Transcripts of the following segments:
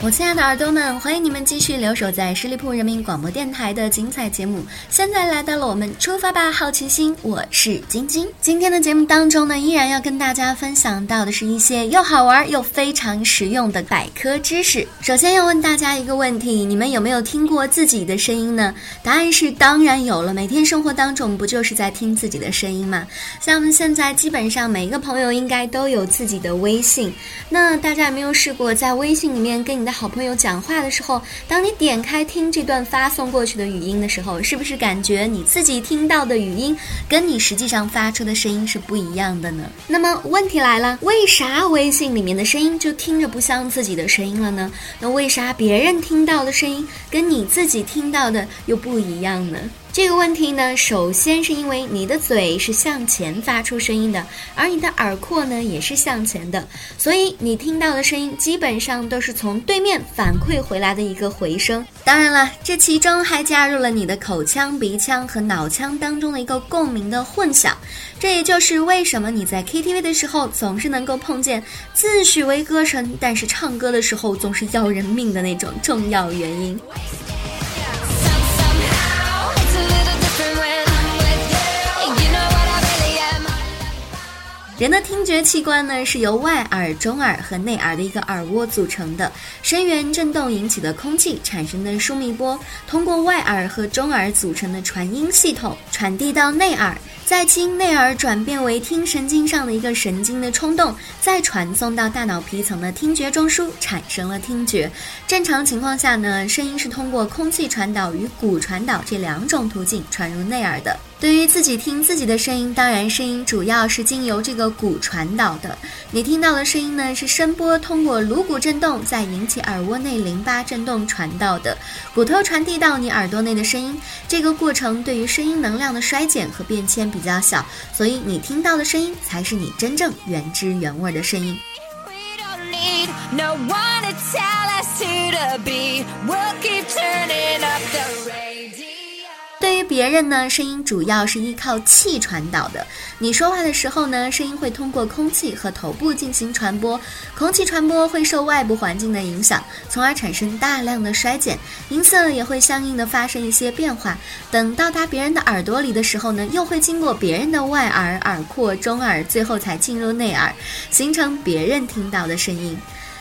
我亲爱的耳朵们，欢迎你们继续留守在十里铺人民广播电台的精彩节目。现在来到了我们出发吧，好奇心！我是晶晶。今天的节目当中呢，依然要跟大家分享到的是一些又好玩又非常实用的百科知识。首先要问大家一个问题：你们有没有听过自己的声音呢？答案是当然有了。每天生活当中不就是在听自己的声音吗？像我们现在基本上每一个朋友应该都有自己的微信，那大家有没有试过在微信里面跟你的好朋友讲话的时候，当你点开听这段发送过去的语音的时候，是不是感觉你自己听到的语音跟你实际上发出的声音是不一样的呢？那么问题来了，为啥微信里面的声音就听着不像自己的声音了呢？那为啥别人听到的声音跟你自己听到的又不一样呢？这个问题呢，首先是因为你的嘴是向前发出声音的，而你的耳廓呢也是向前的，所以你听到的声音基本上都是从对面反馈回来的一个回声。当然了，这其中还加入了你的口腔、鼻腔和脑腔当中的一个共鸣的混响，这也就是为什么你在 KTV 的时候总是能够碰见自诩为歌神，但是唱歌的时候总是要人命的那种重要原因。人的听觉器官呢，是由外耳、中耳和内耳的一个耳蜗组成的。声源振动引起的空气产生的疏密波，通过外耳和中耳组成的传音系统传递到内耳，再经内耳转变为听神经上的一个神经的冲动，再传送到大脑皮层的听觉中枢，产生了听觉。正常情况下呢，声音是通过空气传导与骨传导这两种途径传入内耳的。对于自己听自己的声音，当然声音主要是经由这个骨传导的。你听到的声音呢，是声波通过颅骨振动，再引起耳蜗内淋巴振动传导的。骨头传递到你耳朵内的声音，这个过程对于声音能量的衰减和变迁比较小，所以你听到的声音才是你真正原汁原味的声音。对于别人呢，声音主要是依靠气传导的。你说话的时候呢，声音会通过空气和头部进行传播，空气传播会受外部环境的影响，从而产生大量的衰减，音色也会相应的发生一些变化。等到达别人的耳朵里的时候呢，又会经过别人的外耳、耳廓、中耳，最后才进入内耳，形成别人听到的声音。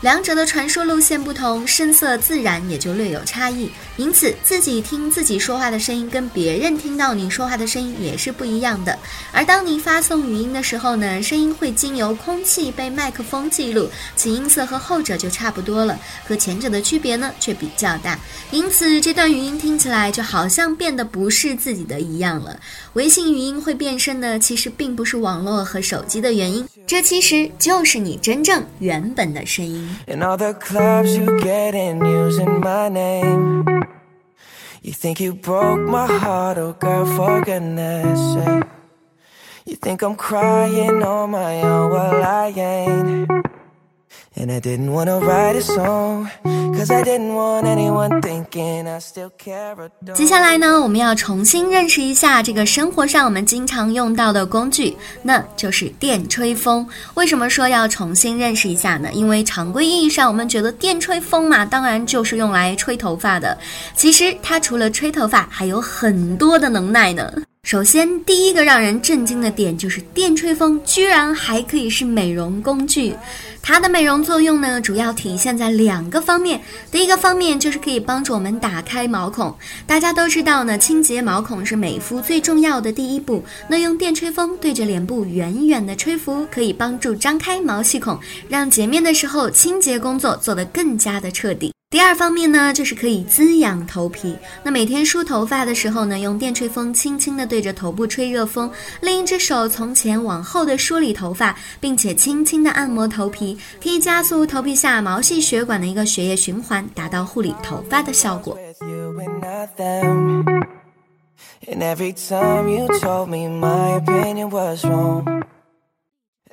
两者的传输路线不同，声色自然也就略有差异。因此，自己听自己说话的声音，跟别人听到你说话的声音也是不一样的。而当你发送语音的时候呢，声音会经由空气被麦克风记录，其音色和后者就差不多了，和前者的区别呢却比较大。因此，这段语音听起来就好像变得不是自己的一样了。微信语音会变声呢，其实并不是网络和手机的原因，这其实就是你真正原本的声音。In all the clubs you get in using my name. You think you broke my heart, oh girl, for goodness sake. You think I'm crying on my own, well I ain't And I didn't wanna write a song I still care about. 接下来呢，我们要重新认识一下这个生活上我们经常用到的工具，那就是电吹风。为什么说要重新认识一下呢？因为常规意义上，我们觉得电吹风嘛，当然就是用来吹头发的。其实它除了吹头发，还有很多的能耐呢。首先，第一个让人震惊的点就是电吹风居然还可以是美容工具。它的美容作用呢，主要体现在两个方面。第一个方面就是可以帮助我们打开毛孔。大家都知道呢，清洁毛孔是美肤最重要的第一步。那用电吹风对着脸部远远的吹拂，可以帮助张开毛细孔，让洁面的时候清洁工作做得更加的彻底。第二方面呢，就是可以滋养头皮。那每天梳头发的时候呢，用电吹风轻轻的对着头部吹热风，另一只手从前往后的梳理头发，并且轻轻的按摩头皮，可以加速头皮下毛细血管的一个血液循环，达到护理头发的效果。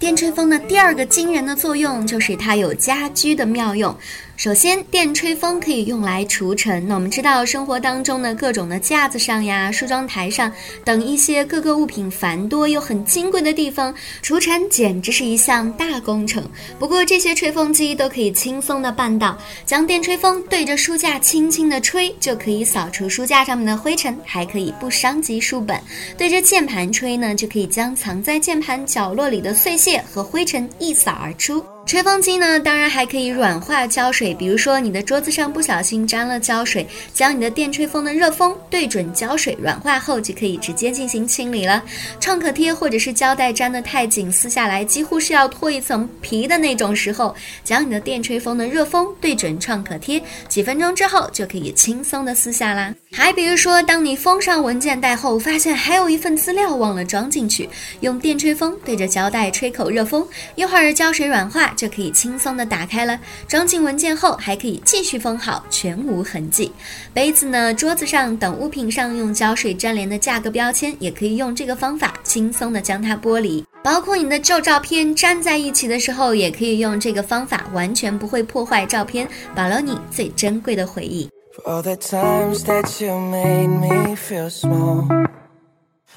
电吹风的第二个惊人的作用就是它有家居的妙用。首先，电吹风可以用来除尘。那我们知道，生活当中的各种的架子上呀、梳妆台上等一些各个物品繁多又很金贵的地方，除尘简直是一项大工程。不过，这些吹风机都可以轻松的办到，将电吹风对着书架轻轻的吹，就可以扫除书架上面的灰尘，还可以不伤及书本。对着键盘吹呢，就可以将藏在键盘角落里的碎屑和灰尘一扫而出。吹风机呢，当然还可以软化胶水。比如说，你的桌子上不小心沾了胶水，将你的电吹风的热风对准胶水，软化后就可以直接进行清理了。创可贴或者是胶带粘得太紧，撕下来几乎是要脱一层皮的那种时候，将你的电吹风的热风对准创可贴，几分钟之后就可以轻松的撕下啦。还比如说，当你封上文件袋后，发现还有一份资料忘了装进去，用电吹风对着胶带吹口热风，一会儿胶水软化。就可以轻松的打开了，装进文件后还可以继续封好，全无痕迹。杯子呢，桌子上等物品上用胶水粘连的价格标签，也可以用这个方法轻松的将它剥离。包括你的旧照片粘在一起的时候，也可以用这个方法，完全不会破坏照片，保留你最珍贵的回忆。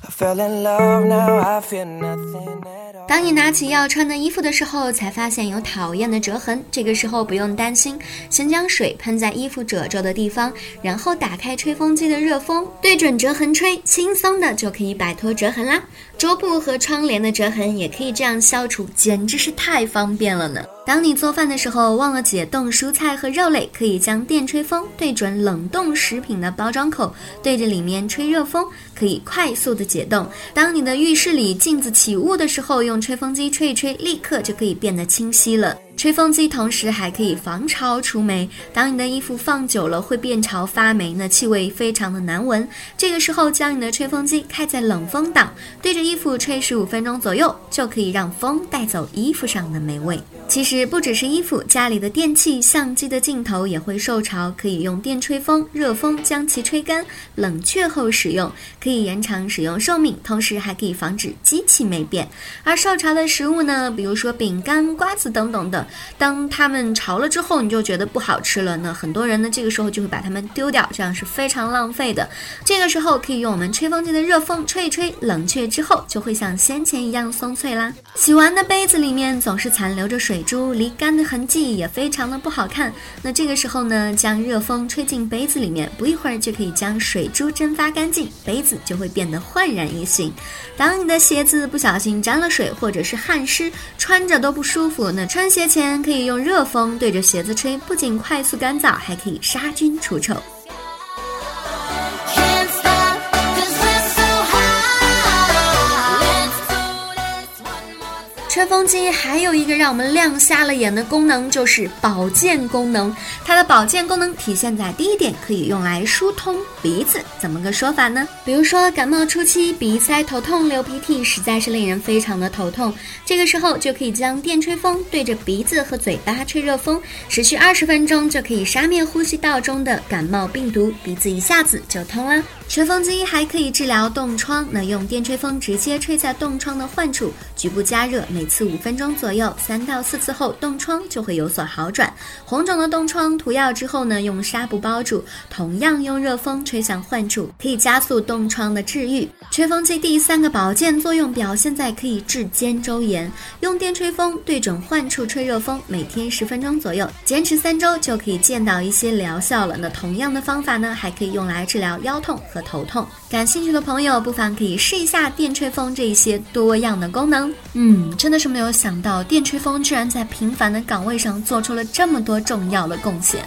I fell in love, now I feel nothing else. 当你拿起要穿的衣服的时候，才发现有讨厌的折痕。这个时候不用担心，先将水喷在衣服褶皱的地方，然后打开吹风机的热风，对准折痕吹，轻松的就可以摆脱折痕啦。桌布和窗帘的折痕也可以这样消除，简直是太方便了呢。当你做饭的时候忘了解冻蔬菜和肉类，可以将电吹风对准冷冻食品的包装口，对着里面吹热风，可以快速的解冻。当你的浴室里镜子起雾的时候，用吹风机吹一吹，立刻就可以变得清晰了。吹风机同时还可以防潮除霉。当你的衣服放久了会变潮发霉，那气味非常的难闻。这个时候将你的吹风机开在冷风档，对着衣服吹十五分钟左右，就可以让风带走衣服上的霉味。其实不只是衣服，家里的电器、相机的镜头也会受潮，可以用电吹风、热风将其吹干，冷却后使用，可以延长使用寿命，同时还可以防止机器霉变。而受潮的食物呢，比如说饼干、瓜子等等的。当它们潮了之后，你就觉得不好吃了。那很多人呢，这个时候就会把它们丢掉，这样是非常浪费的。这个时候可以用我们吹风机的热风吹一吹，冷却之后就会像先前一样松脆啦。洗完的杯子里面总是残留着水珠，离干的痕迹也非常的不好看。那这个时候呢，将热风吹进杯子里面，不一会儿就可以将水珠蒸发干净，杯子就会变得焕然一新。当你的鞋子不小心沾了水，或者是汗湿，穿着都不舒服，那穿鞋前。可以用热风对着鞋子吹，不仅快速干燥，还可以杀菌除臭。吹风机还有一个让我们亮瞎了眼的功能，就是保健功能。它的保健功能体现在第一点，可以用来疏通鼻子。怎么个说法呢？比如说感冒初期鼻塞、头痛、流鼻涕，实在是令人非常的头痛。这个时候就可以将电吹风对着鼻子和嘴巴吹热风，持续二十分钟就可以杀灭呼吸道中的感冒病毒，鼻子一下子就通了。吹风机还可以治疗冻疮，那用电吹风直接吹在冻疮的患处，局部加热，每次五分钟左右，三到四次后，冻疮就会有所好转。红肿的冻疮涂药之后呢，用纱布包住，同样用热风吹向患处，可以加速冻疮的治愈。吹风机第三个保健作用表现在可以治肩周炎，用电吹风对准患处吹热风，每天十分钟左右，坚持三周就可以见到一些疗效了。那同样的方法呢，还可以用来治疗腰痛头痛。感兴趣的朋友不妨可以试一下电吹风这一些多样的功能。嗯，真的是没有想到电吹风居然在平凡的岗位上做出了这么多重要的贡献。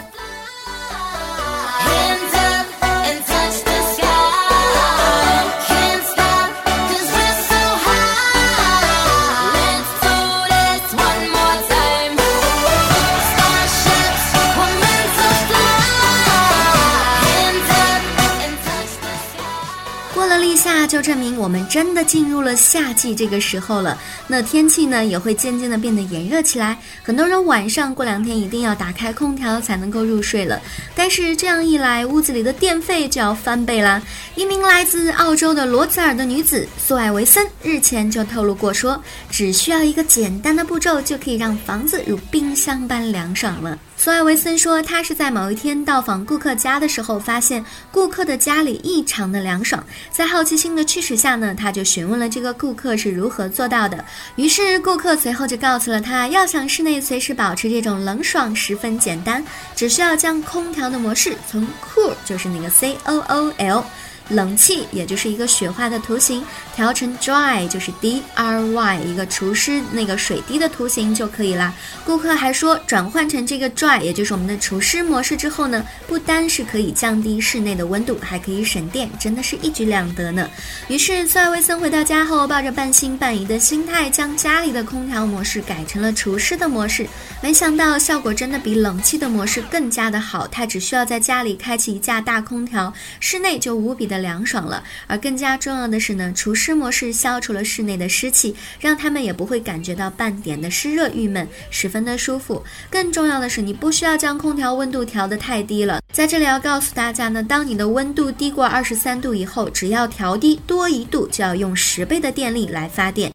就证明我们真的进入了夏季这个时候了。那天气呢也会渐渐的变得炎热起来，很多人晚上过两天一定要打开空调才能够入睡了。但是这样一来，屋子里的电费就要翻倍啦。一名来自澳洲的罗茨尔的女子苏艾维森日前就透露过，说只需要一个简单的步骤就可以让房子如冰箱般凉爽了。索艾维森说，他是在某一天到访顾客家的时候，发现顾客的家里异常的凉爽。在好奇心的驱使下呢，他就询问了这个顾客是如何做到的。于是顾客随后就告诉了他，要想室内随时保持这种冷爽，十分简单，只需要将空调的模式从 Cool，就是那个 C O O L。冷气也就是一个雪花的图形，调成 dry 就是 D R Y 一个除湿那个水滴的图形就可以啦。顾客还说，转换成这个 dry 也就是我们的除湿模式之后呢，不单是可以降低室内的温度，还可以省电，真的是一举两得呢。于是，苏艾维森回到家后，抱着半信半疑的心态，将家里的空调模式改成了除湿的模式。没想到效果真的比冷气的模式更加的好，他只需要在家里开启一架大空调，室内就无比的。凉爽了，而更加重要的是呢，除湿模式消除了室内的湿气，让他们也不会感觉到半点的湿热郁闷，十分的舒服。更重要的是，你不需要将空调温度调得太低了。在这里要告诉大家呢，当你的温度低过二十三度以后，只要调低多一度，就要用十倍的电力来发电。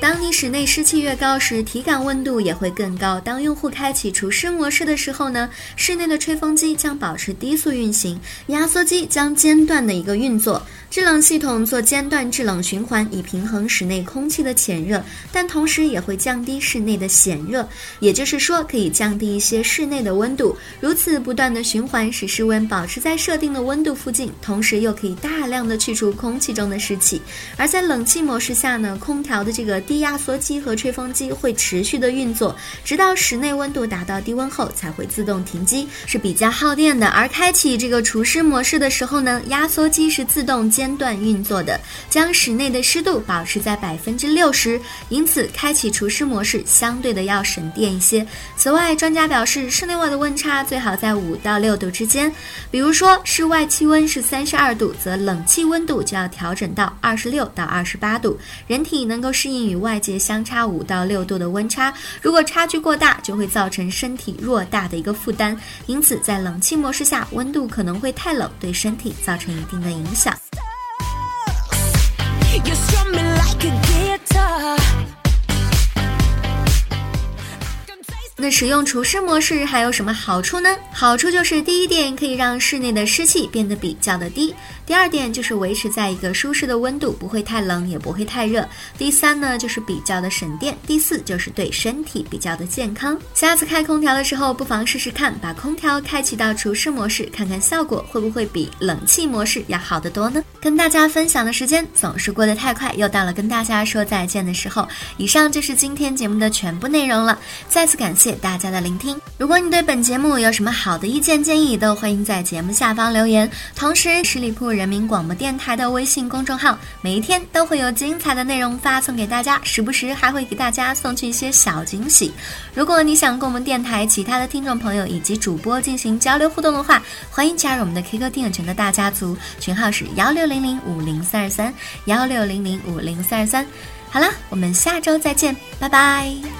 当你室内湿气越高时，体感温度也会更高。当用户开启除湿模式的时候呢，室内的吹风机将保持低速运行，压缩机将间断的一个运作。制冷系统做间断制冷循环，以平衡室内空气的潜热，但同时也会降低室内的显热，也就是说可以降低一些室内的温度。如此不断的循环，使室温保持在设定的温度附近，同时又可以大量的去除空气中的湿气。而在冷气模式下呢，空调的这个低压缩机和吹风机会持续的运作，直到室内温度达到低温后才会自动停机，是比较耗电的。而开启这个除湿模式的时候呢，压缩机是自动。间断运作的，将室内的湿度保持在百分之六十，因此开启除湿模式相对的要省电一些。此外，专家表示，室内外的温差最好在五到六度之间。比如说，室外气温是三十二度，则冷气温度就要调整到二十六到二十八度。人体能够适应与外界相差五到六度的温差，如果差距过大，就会造成身体偌大的一个负担。因此，在冷气模式下，温度可能会太冷，对身体造成一定的影响。I could 那使用除湿模式还有什么好处呢？好处就是第一点可以让室内的湿气变得比较的低，第二点就是维持在一个舒适的温度，不会太冷也不会太热。第三呢就是比较的省电，第四就是对身体比较的健康。下次开空调的时候，不妨试试看，把空调开启到除湿模式，看看效果会不会比冷气模式要好得多呢？跟大家分享的时间总是过得太快，又到了跟大家说再见的时候。以上就是今天节目的全部内容了，再次感谢。大家的聆听，如果你对本节目有什么好的意见建议，都欢迎在节目下方留言。同时，十里铺人民广播电台的微信公众号每一天都会有精彩的内容发送给大家，时不时还会给大家送去一些小惊喜。如果你想跟我们电台其他的听众朋友以及主播进行交流互动的话，欢迎加入我们的 QQ 听友群的大家族，群号是幺六零零五零三二三幺六零零五零三二三。好了，我们下周再见，拜拜。